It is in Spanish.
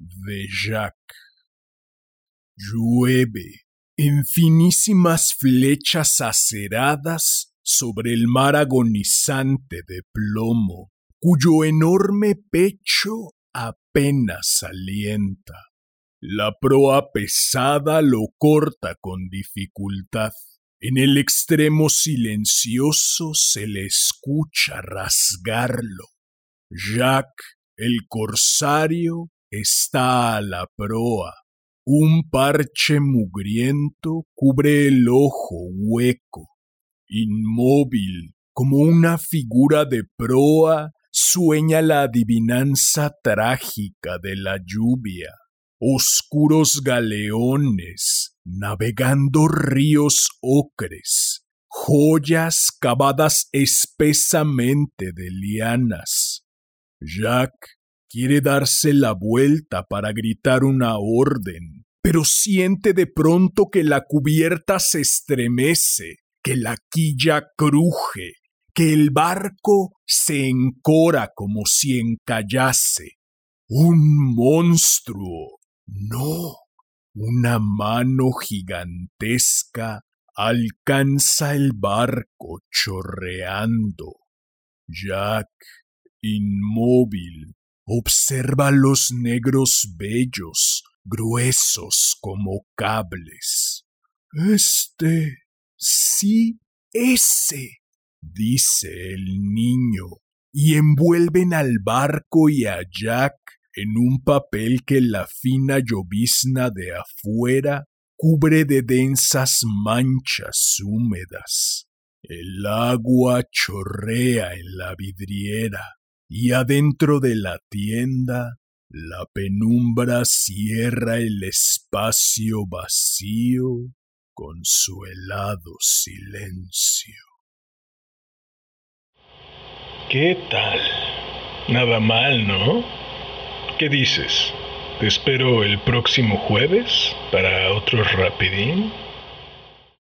de Jacques. Llueve en finísimas flechas aceradas sobre el mar agonizante de plomo, cuyo enorme pecho apenas alienta. La proa pesada lo corta con dificultad. En el extremo silencioso se le escucha rasgarlo. Jacques, el corsario, está a la proa. Un parche mugriento cubre el ojo hueco. Inmóvil, como una figura de proa, sueña la adivinanza trágica de la lluvia. Oscuros galeones navegando ríos ocres, joyas cavadas espesamente de lianas. Jacques Quiere darse la vuelta para gritar una orden, pero siente de pronto que la cubierta se estremece, que la quilla cruje, que el barco se encora como si encallase. Un monstruo. No. Una mano gigantesca alcanza el barco chorreando. Jack, inmóvil, Observa los negros bellos, gruesos como cables. Este, sí, ese, dice el niño, y envuelven al barco y a Jack en un papel que la fina llovizna de afuera cubre de densas manchas húmedas. El agua chorrea en la vidriera y adentro de la tienda la penumbra cierra el espacio vacío con su helado silencio. ¿Qué tal? Nada mal, ¿no? ¿Qué dices? ¿Te espero el próximo jueves para otro rapidín?